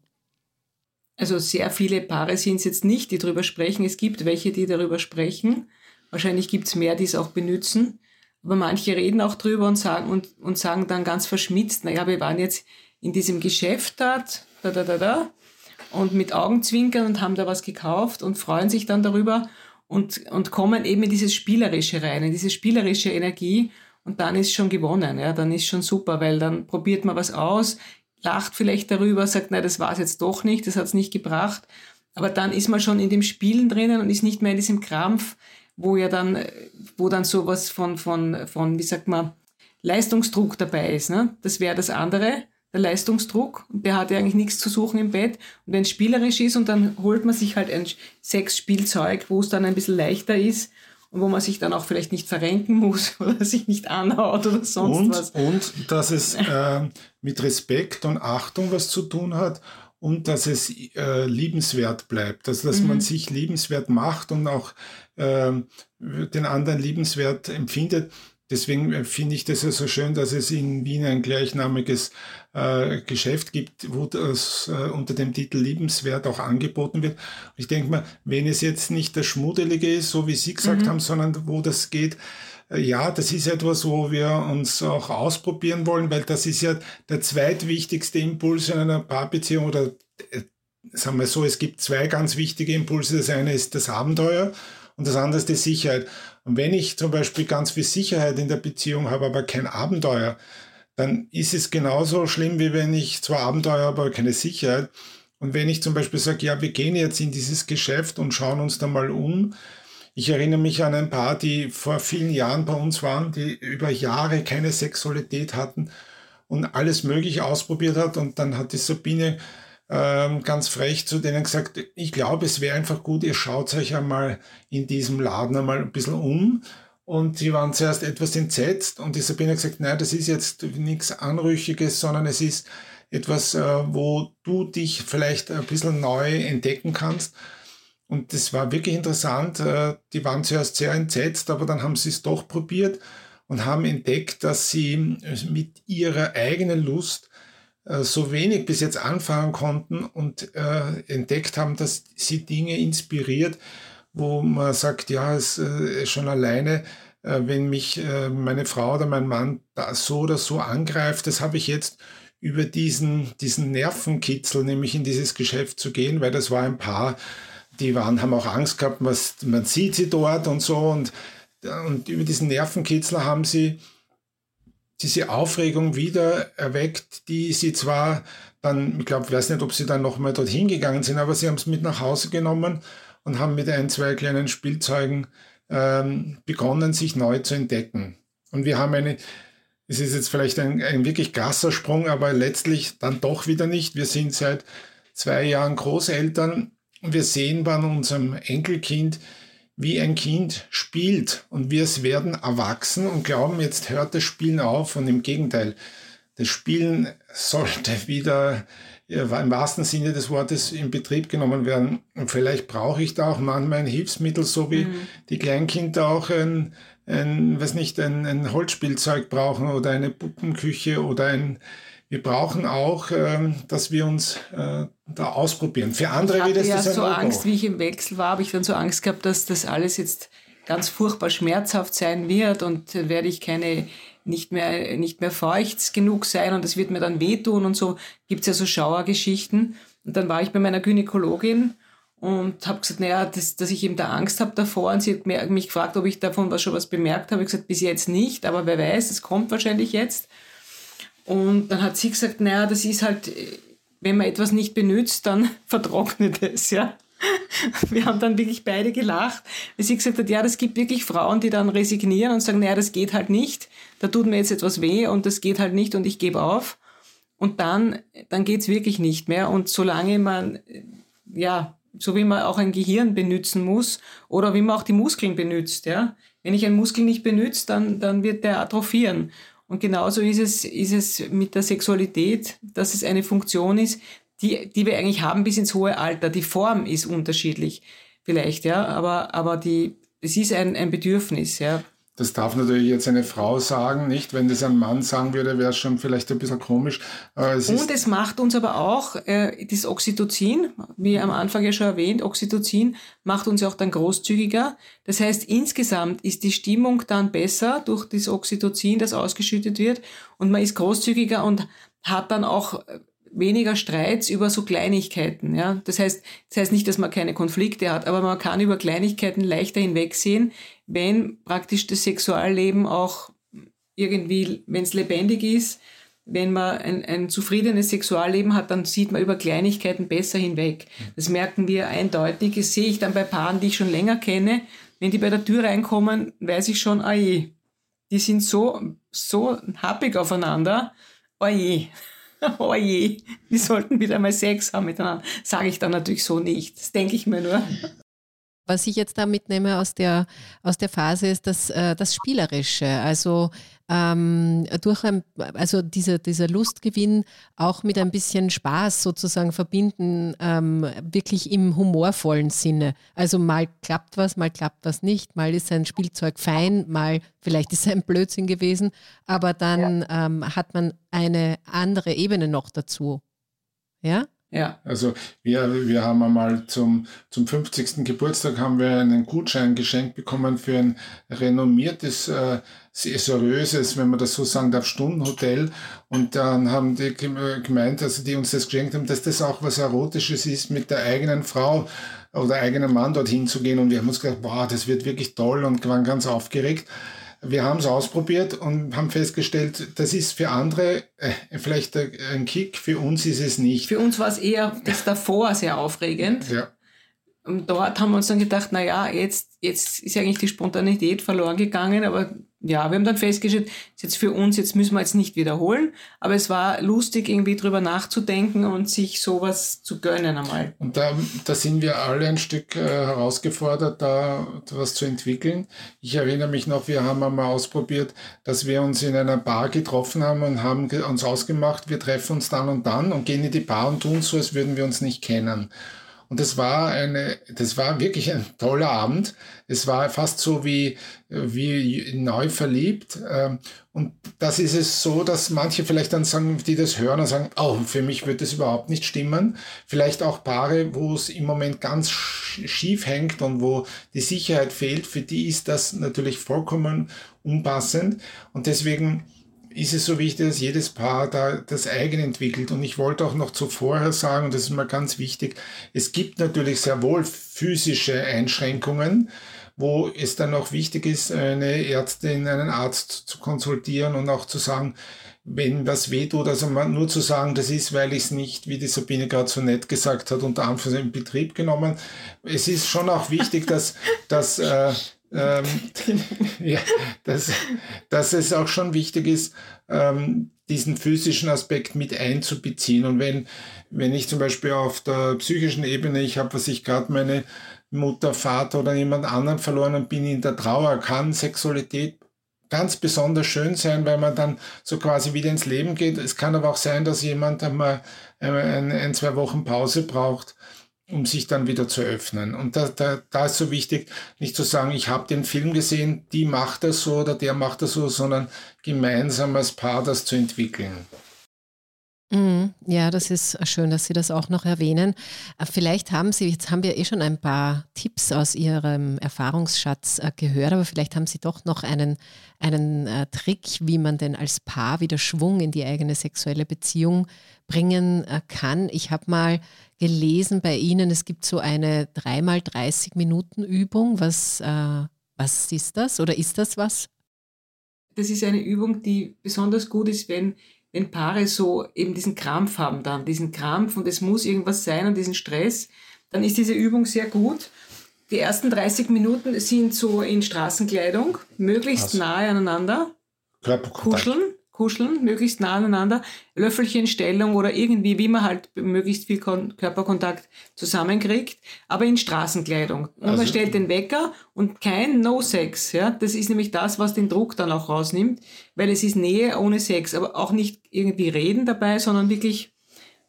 Also sehr viele Paare sind es jetzt nicht, die darüber sprechen. Es gibt welche, die darüber sprechen. Wahrscheinlich gibt es mehr, die es auch benutzen. Aber manche reden auch drüber und sagen, und, und sagen dann ganz verschmitzt, naja, wir waren jetzt in diesem Geschäft dort, da, da, da, da, und mit Augenzwinkern und haben da was gekauft und freuen sich dann darüber und, und kommen eben in dieses Spielerische rein, in diese spielerische Energie und dann ist schon gewonnen, ja, dann ist schon super, weil dann probiert man was aus, lacht vielleicht darüber, sagt, nein, das war es jetzt doch nicht, das hat es nicht gebracht. Aber dann ist man schon in dem Spielen drinnen und ist nicht mehr in diesem Krampf, wo ja dann, wo dann sowas von, von, von, wie sagt man, Leistungsdruck dabei ist. Ne? Das wäre das andere, der Leistungsdruck. Und der hat ja eigentlich nichts zu suchen im Bett. Und wenn es spielerisch ist und dann holt man sich halt ein Sexspielzeug, wo es dann ein bisschen leichter ist und wo man sich dann auch vielleicht nicht verrenken muss oder sich nicht anhaut oder sonst und, was. Und dass es äh, mit Respekt und Achtung was zu tun hat und dass es äh, liebenswert bleibt. Also dass mhm. man sich liebenswert macht und auch äh, den anderen liebenswert empfindet. Deswegen äh, finde ich das ja so schön, dass es in Wien ein gleichnamiges äh, Geschäft gibt, wo das äh, unter dem Titel Liebenswert auch angeboten wird. Ich denke mal, wenn es jetzt nicht das Schmuddelige ist, so wie Sie gesagt mhm. haben, sondern wo das geht, äh, ja, das ist etwas, wo wir uns auch ausprobieren wollen, weil das ist ja der zweitwichtigste Impuls in einer Paarbeziehung oder äh, sagen wir so, es gibt zwei ganz wichtige Impulse. Das eine ist das Abenteuer und das andere ist die Sicherheit. Und wenn ich zum Beispiel ganz viel Sicherheit in der Beziehung habe, aber kein Abenteuer, dann ist es genauso schlimm, wie wenn ich zwar Abenteuer habe, aber keine Sicherheit. Und wenn ich zum Beispiel sage, ja, wir gehen jetzt in dieses Geschäft und schauen uns da mal um. Ich erinnere mich an ein paar, die vor vielen Jahren bei uns waren, die über Jahre keine Sexualität hatten und alles Mögliche ausprobiert hat. Und dann hat die Sabine ähm, ganz frech zu denen gesagt, ich glaube, es wäre einfach gut, ihr schaut euch einmal in diesem Laden einmal ein bisschen um. Und sie waren zuerst etwas entsetzt und die Sabine hat gesagt, nein, das ist jetzt nichts Anrüchiges, sondern es ist etwas, äh, wo du dich vielleicht ein bisschen neu entdecken kannst. Und das war wirklich interessant. Äh, die waren zuerst sehr entsetzt, aber dann haben sie es doch probiert und haben entdeckt, dass sie mit ihrer eigenen Lust äh, so wenig bis jetzt anfangen konnten und äh, entdeckt haben, dass sie Dinge inspiriert, wo man sagt, ja, es äh, schon alleine, äh, wenn mich äh, meine Frau oder mein Mann so oder so angreift, das habe ich jetzt über diesen, diesen Nervenkitzel, nämlich in dieses Geschäft zu gehen, weil das war ein Paar, die waren, haben auch Angst gehabt, was, man sieht sie dort und so und, und über diesen Nervenkitzel haben sie diese Aufregung wieder erweckt, die sie zwar dann, ich glaube, ich weiß nicht, ob sie dann nochmal dorthin gegangen sind, aber sie haben es mit nach Hause genommen und haben mit ein, zwei kleinen Spielzeugen ähm, begonnen, sich neu zu entdecken. Und wir haben eine, es ist jetzt vielleicht ein, ein wirklich krasser Sprung, aber letztlich dann doch wieder nicht. Wir sind seit zwei Jahren Großeltern und wir sehen bei unserem Enkelkind, wie ein Kind spielt und wir es werden erwachsen und glauben, jetzt hört das Spielen auf und im Gegenteil, das Spielen sollte wieder im wahrsten Sinne des Wortes in Betrieb genommen werden. Und vielleicht brauche ich da auch manchmal ein Hilfsmittel, so wie mhm. die Kleinkinder auch ein, ein, weiß nicht, ein, ein Holzspielzeug brauchen oder eine Puppenküche oder ein, wir brauchen auch, ähm, dass wir uns äh, da ausprobieren. Für andere ich hatte ja das so Angst, wie ich im Wechsel war, habe ich dann so Angst gehabt, dass das alles jetzt ganz furchtbar schmerzhaft sein wird und werde ich keine nicht mehr nicht mehr feucht genug sein und es wird mir dann wehtun und so gibt's ja so Schauergeschichten und dann war ich bei meiner Gynäkologin und habe gesagt, naja, das, dass ich eben da Angst habe davor und sie hat mich gefragt, ob ich davon was schon was bemerkt habe. Ich gesagt, bis jetzt nicht, aber wer weiß, es kommt wahrscheinlich jetzt. Und dann hat sie gesagt, naja, das ist halt, wenn man etwas nicht benutzt, dann vertrocknet es, ja. Wir haben dann wirklich beide gelacht, weil sie gesagt hat, ja, das gibt wirklich Frauen, die dann resignieren und sagen, naja, das geht halt nicht, da tut mir jetzt etwas weh und das geht halt nicht und ich gebe auf. Und dann, dann geht's wirklich nicht mehr. Und solange man, ja, so wie man auch ein Gehirn benutzen muss oder wie man auch die Muskeln benutzt, ja. Wenn ich einen Muskel nicht benutze, dann, dann wird der atrophieren. Und genauso ist es, ist es mit der Sexualität, dass es eine Funktion ist, die, die wir eigentlich haben bis ins hohe Alter. Die Form ist unterschiedlich vielleicht, ja, aber, aber die, es ist ein, ein Bedürfnis, ja. Das darf natürlich jetzt eine Frau sagen, nicht? Wenn das ein Mann sagen würde, wäre es schon vielleicht ein bisschen komisch. Es und es macht uns aber auch, äh, das Oxytocin, wie am Anfang ja schon erwähnt, Oxytocin macht uns auch dann großzügiger. Das heißt, insgesamt ist die Stimmung dann besser durch das Oxytocin, das ausgeschüttet wird und man ist großzügiger und hat dann auch weniger Streits über so Kleinigkeiten. Ja? Das, heißt, das heißt nicht, dass man keine Konflikte hat, aber man kann über Kleinigkeiten leichter hinwegsehen, wenn praktisch das Sexualleben auch irgendwie, wenn es lebendig ist, wenn man ein, ein zufriedenes Sexualleben hat, dann sieht man über Kleinigkeiten besser hinweg. Das merken wir eindeutig. Das sehe ich dann bei Paaren, die ich schon länger kenne. Wenn die bei der Tür reinkommen, weiß ich schon, ah je, die sind so, so happig aufeinander. Oh je, oh je, wir sollten wieder mal Sex haben miteinander. Sage ich dann natürlich so nicht. Das denke ich mir nur. Was ich jetzt da mitnehme aus der, aus der Phase ist das, äh, das Spielerische. Also ähm, durch ein, also dieser, dieser Lustgewinn auch mit ein bisschen Spaß sozusagen verbinden, ähm, wirklich im humorvollen Sinne. Also mal klappt was, mal klappt was nicht, mal ist ein Spielzeug fein, mal vielleicht ist es ein Blödsinn gewesen, aber dann ja. ähm, hat man eine andere Ebene noch dazu. Ja? Ja. Also wir, wir haben einmal zum, zum 50. Geburtstag haben wir einen Gutschein geschenkt bekommen für ein renommiertes, äh, seriöses, wenn man das so sagen darf, Stundenhotel. Und dann haben die gemeint, also die uns das geschenkt haben, dass das auch was Erotisches ist, mit der eigenen Frau oder eigenen Mann dorthin zu gehen. Und wir haben uns gedacht, wow, das wird wirklich toll und waren ganz aufgeregt wir haben es ausprobiert und haben festgestellt, das ist für andere äh, vielleicht ein Kick, für uns ist es nicht. Für uns war es eher das davor sehr aufregend. Ja. Und dort haben wir uns dann gedacht, na ja, jetzt, jetzt ist eigentlich die Spontanität verloren gegangen, aber ja, wir haben dann festgestellt, ist jetzt für uns, jetzt müssen wir jetzt nicht wiederholen, aber es war lustig, irgendwie drüber nachzudenken und sich sowas zu gönnen einmal. Und da, da sind wir alle ein Stück äh, herausgefordert, da was zu entwickeln. Ich erinnere mich noch, wir haben einmal ausprobiert, dass wir uns in einer Bar getroffen haben und haben uns ausgemacht, wir treffen uns dann und dann und gehen in die Bar und tun so, als würden wir uns nicht kennen. Und das war eine, das war wirklich ein toller Abend. Es war fast so wie, wie neu verliebt. Ähm, und das ist es so, dass manche vielleicht dann sagen, die das hören und sagen, oh, für mich wird das überhaupt nicht stimmen. Vielleicht auch Paare, wo es im Moment ganz schief hängt und wo die Sicherheit fehlt, für die ist das natürlich vollkommen unpassend. Und deswegen ist es so wichtig, dass jedes Paar da das eigene entwickelt. Und ich wollte auch noch zuvor sagen, und das ist mal ganz wichtig, es gibt natürlich sehr wohl physische Einschränkungen, wo es dann auch wichtig ist, eine Ärztin, einen Arzt zu konsultieren und auch zu sagen, wenn was wehtut, also nur zu sagen, das ist, weil ich es nicht, wie die Sabine gerade so nett gesagt hat, unter Anführungszeichen in Betrieb genommen. Es ist schon auch wichtig, dass, dass äh, ähm, ja, dass, dass es auch schon wichtig ist, ähm, diesen physischen Aspekt mit einzubeziehen. Und wenn, wenn ich zum Beispiel auf der psychischen Ebene, ich habe, was ich gerade meine Mutter, Vater oder jemand anderen verloren und bin in der Trauer, kann Sexualität ganz besonders schön sein, weil man dann so quasi wieder ins Leben geht. Es kann aber auch sein, dass jemand einmal ein, ein zwei Wochen Pause braucht um sich dann wieder zu öffnen. Und da, da, da ist so wichtig, nicht zu sagen, ich habe den Film gesehen, die macht das so oder der macht das so, sondern gemeinsam als Paar das zu entwickeln. Mhm. Ja, das ist schön, dass Sie das auch noch erwähnen. Äh, vielleicht haben Sie, jetzt haben wir eh schon ein paar Tipps aus Ihrem Erfahrungsschatz äh, gehört, aber vielleicht haben Sie doch noch einen, einen äh, Trick, wie man denn als Paar wieder Schwung in die eigene sexuelle Beziehung bringen kann. Ich habe mal gelesen bei Ihnen, es gibt so eine dreimal 30 Minuten Übung. Was, was ist das oder ist das was? Das ist eine Übung, die besonders gut ist, wenn, wenn Paare so eben diesen Krampf haben dann, diesen Krampf und es muss irgendwas sein und diesen Stress, dann ist diese Übung sehr gut. Die ersten 30 Minuten sind so in Straßenkleidung, möglichst Was? nahe aneinander, kuscheln kuscheln, möglichst nah aneinander, Löffelchenstellung oder irgendwie, wie man halt möglichst viel Kon Körperkontakt zusammenkriegt, aber in Straßenkleidung. Und also, man stellt den Wecker und kein No-Sex. Ja? Das ist nämlich das, was den Druck dann auch rausnimmt, weil es ist Nähe ohne Sex, aber auch nicht irgendwie reden dabei, sondern wirklich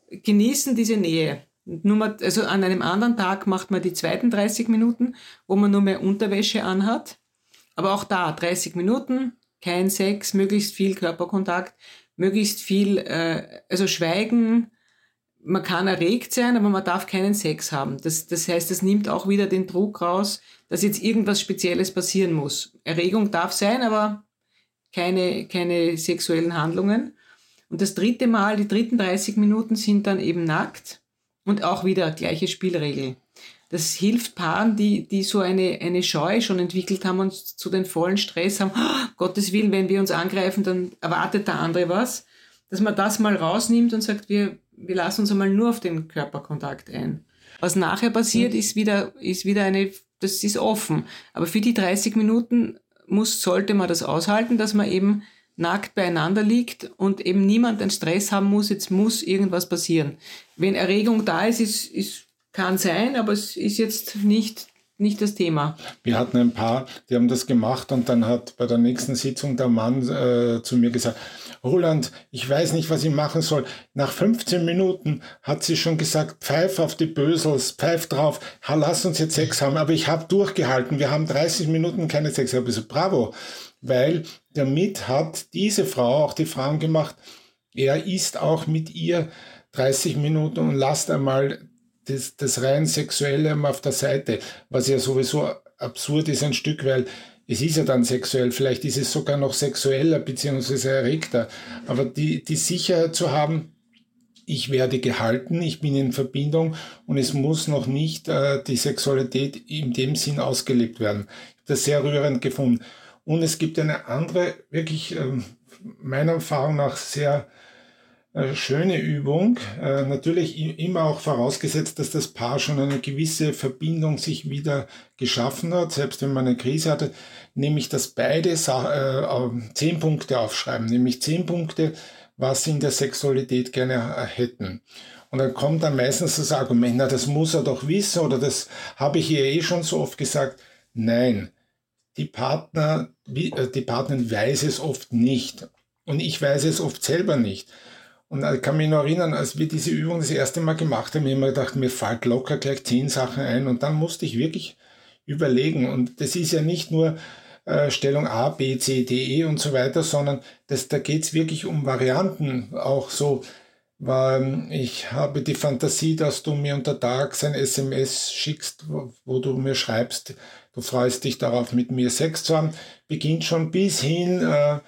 genießen diese Nähe. Nur mal, also an einem anderen Tag macht man die zweiten 30 Minuten, wo man nur mehr Unterwäsche anhat. Aber auch da 30 Minuten, kein Sex, möglichst viel Körperkontakt, möglichst viel, äh, also Schweigen. Man kann erregt sein, aber man darf keinen Sex haben. Das, das heißt, das nimmt auch wieder den Druck raus, dass jetzt irgendwas Spezielles passieren muss. Erregung darf sein, aber keine, keine sexuellen Handlungen. Und das dritte Mal, die dritten 30 Minuten sind dann eben nackt und auch wieder gleiche Spielregel. Das hilft Paaren, die, die so eine, eine Scheu schon entwickelt haben und zu den vollen Stress haben, oh, Gottes Willen, wenn wir uns angreifen, dann erwartet der andere was, dass man das mal rausnimmt und sagt, wir, wir lassen uns einmal nur auf den Körperkontakt ein. Was nachher passiert, mhm. ist wieder, ist wieder eine, das ist offen. Aber für die 30 Minuten muss, sollte man das aushalten, dass man eben nackt beieinander liegt und eben niemand einen Stress haben muss, jetzt muss irgendwas passieren. Wenn Erregung da ist, ist, ist kann sein, aber es ist jetzt nicht, nicht das Thema. Wir hatten ein paar, die haben das gemacht und dann hat bei der nächsten Sitzung der Mann äh, zu mir gesagt, Roland, ich weiß nicht, was ich machen soll. Nach 15 Minuten hat sie schon gesagt, pfeif auf die Bösels, pfeif drauf, ha, lass uns jetzt Sex haben. Aber ich habe durchgehalten, wir haben 30 Minuten keine Sex. Ich habe gesagt, bravo, weil damit hat diese Frau auch die Frauen gemacht, er ist auch mit ihr 30 Minuten und lasst einmal das, das rein Sexuelle auf der Seite, was ja sowieso absurd ist ein Stück, weil es ist ja dann sexuell, vielleicht ist es sogar noch sexueller beziehungsweise erregter, aber die, die Sicherheit zu haben, ich werde gehalten, ich bin in Verbindung und es muss noch nicht äh, die Sexualität in dem Sinn ausgelebt werden. Ich habe das sehr rührend gefunden. Und es gibt eine andere, wirklich äh, meiner Erfahrung nach sehr schöne Übung. Äh, natürlich immer auch vorausgesetzt, dass das Paar schon eine gewisse Verbindung sich wieder geschaffen hat, selbst wenn man eine Krise hatte, nämlich dass beide äh, zehn Punkte aufschreiben, nämlich zehn Punkte, was sie in der Sexualität gerne äh, hätten. Und dann kommt dann meistens das Argument, na, das muss er doch wissen oder das habe ich ihr eh schon so oft gesagt. Nein, die Partner, äh, die Partnerin weiß es oft nicht. Und ich weiß es oft selber nicht. Und ich kann mich noch erinnern, als wir diese Übung das erste Mal gemacht haben, ich immer gedacht, mir fällt locker gleich zehn Sachen ein. Und dann musste ich wirklich überlegen. Und das ist ja nicht nur, äh, Stellung A, B, C, D, E und so weiter, sondern das, da geht es wirklich um Varianten. Auch so, weil ich habe die Fantasie, dass du mir unter Tags ein SMS schickst, wo, wo du mir schreibst, du freust dich darauf, mit mir Sex zu haben, beginnt schon bis hin, äh,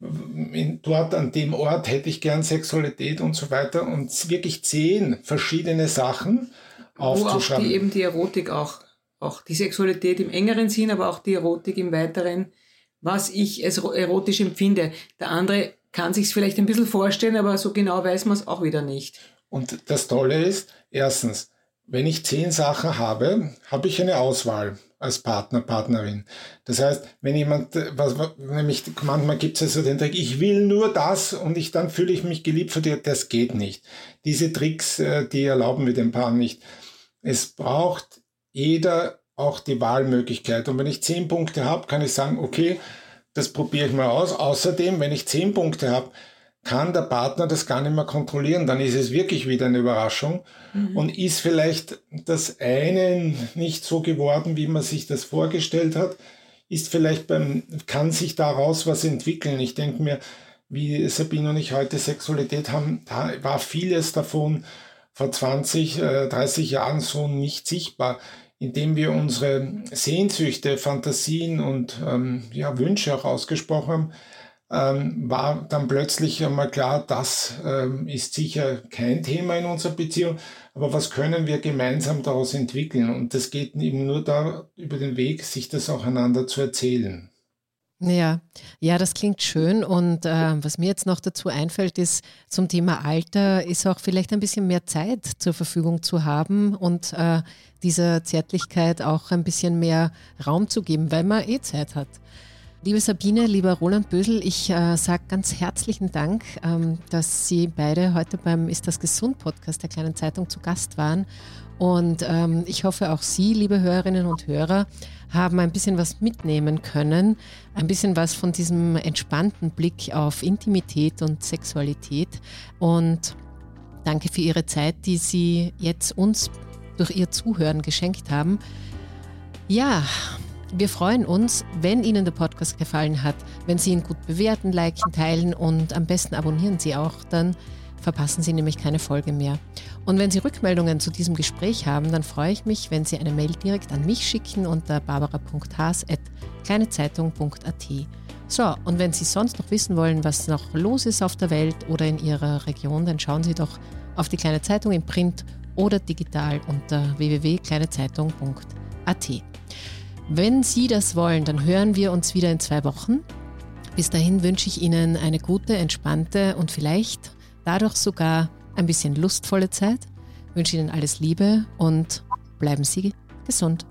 dort an dem Ort hätte ich gern Sexualität und so weiter und wirklich zehn verschiedene Sachen aufzuschreiben. Wo auch die, eben die Erotik auch auch die Sexualität im engeren Sinn, aber auch die Erotik im weiteren, was ich als erotisch empfinde. Der andere kann sich vielleicht ein bisschen vorstellen, aber so genau weiß man es auch wieder nicht. Und das Tolle ist, erstens, wenn ich zehn Sachen habe, habe ich eine Auswahl als Partner, Partnerin. Das heißt, wenn jemand, was, nämlich manchmal gibt es also den Trick, ich will nur das und ich dann fühle ich mich geliebt von dir, das geht nicht. Diese Tricks, äh, die erlauben wir den Paaren nicht. Es braucht jeder auch die Wahlmöglichkeit. Und wenn ich zehn Punkte habe, kann ich sagen, okay, das probiere ich mal aus. Außerdem, wenn ich zehn Punkte habe, kann der Partner das gar nicht mehr kontrollieren. Dann ist es wirklich wieder eine Überraschung mhm. und ist vielleicht das eine nicht so geworden, wie man sich das vorgestellt hat, ist vielleicht beim, kann sich daraus was entwickeln. Ich denke mir, wie Sabine und ich heute Sexualität haben, war vieles davon vor 20, 30 äh, Jahren so nicht sichtbar indem wir unsere Sehnsüchte, Fantasien und ähm, ja, Wünsche auch ausgesprochen haben, ähm, war dann plötzlich einmal klar, das ähm, ist sicher kein Thema in unserer Beziehung, aber was können wir gemeinsam daraus entwickeln? Und das geht eben nur da über den Weg, sich das auch einander zu erzählen. Ja, ja, das klingt schön. Und äh, was mir jetzt noch dazu einfällt, ist zum Thema Alter, ist auch vielleicht ein bisschen mehr Zeit zur Verfügung zu haben und äh, dieser Zärtlichkeit auch ein bisschen mehr Raum zu geben, weil man eh Zeit hat. Liebe Sabine, lieber Roland Bösel, ich äh, sage ganz herzlichen Dank, ähm, dass Sie beide heute beim Ist das gesund Podcast der kleinen Zeitung zu Gast waren. Und ähm, ich hoffe auch Sie, liebe Hörerinnen und Hörer, haben ein bisschen was mitnehmen können, ein bisschen was von diesem entspannten Blick auf Intimität und Sexualität. Und danke für Ihre Zeit, die Sie jetzt uns durch Ihr Zuhören geschenkt haben. Ja, wir freuen uns, wenn Ihnen der Podcast gefallen hat, wenn Sie ihn gut bewerten, liken, teilen und am besten abonnieren Sie auch, dann verpassen Sie nämlich keine Folge mehr. Und wenn Sie Rückmeldungen zu diesem Gespräch haben, dann freue ich mich, wenn Sie eine Mail direkt an mich schicken unter barbara.haas.kleinezeitung.at. So, und wenn Sie sonst noch wissen wollen, was noch los ist auf der Welt oder in Ihrer Region, dann schauen Sie doch auf die Kleine Zeitung im Print oder digital unter www.kleinezeitung.at. Wenn Sie das wollen, dann hören wir uns wieder in zwei Wochen. Bis dahin wünsche ich Ihnen eine gute, entspannte und vielleicht dadurch sogar ein bisschen lustvolle Zeit. Ich wünsche Ihnen alles Liebe und bleiben Sie gesund.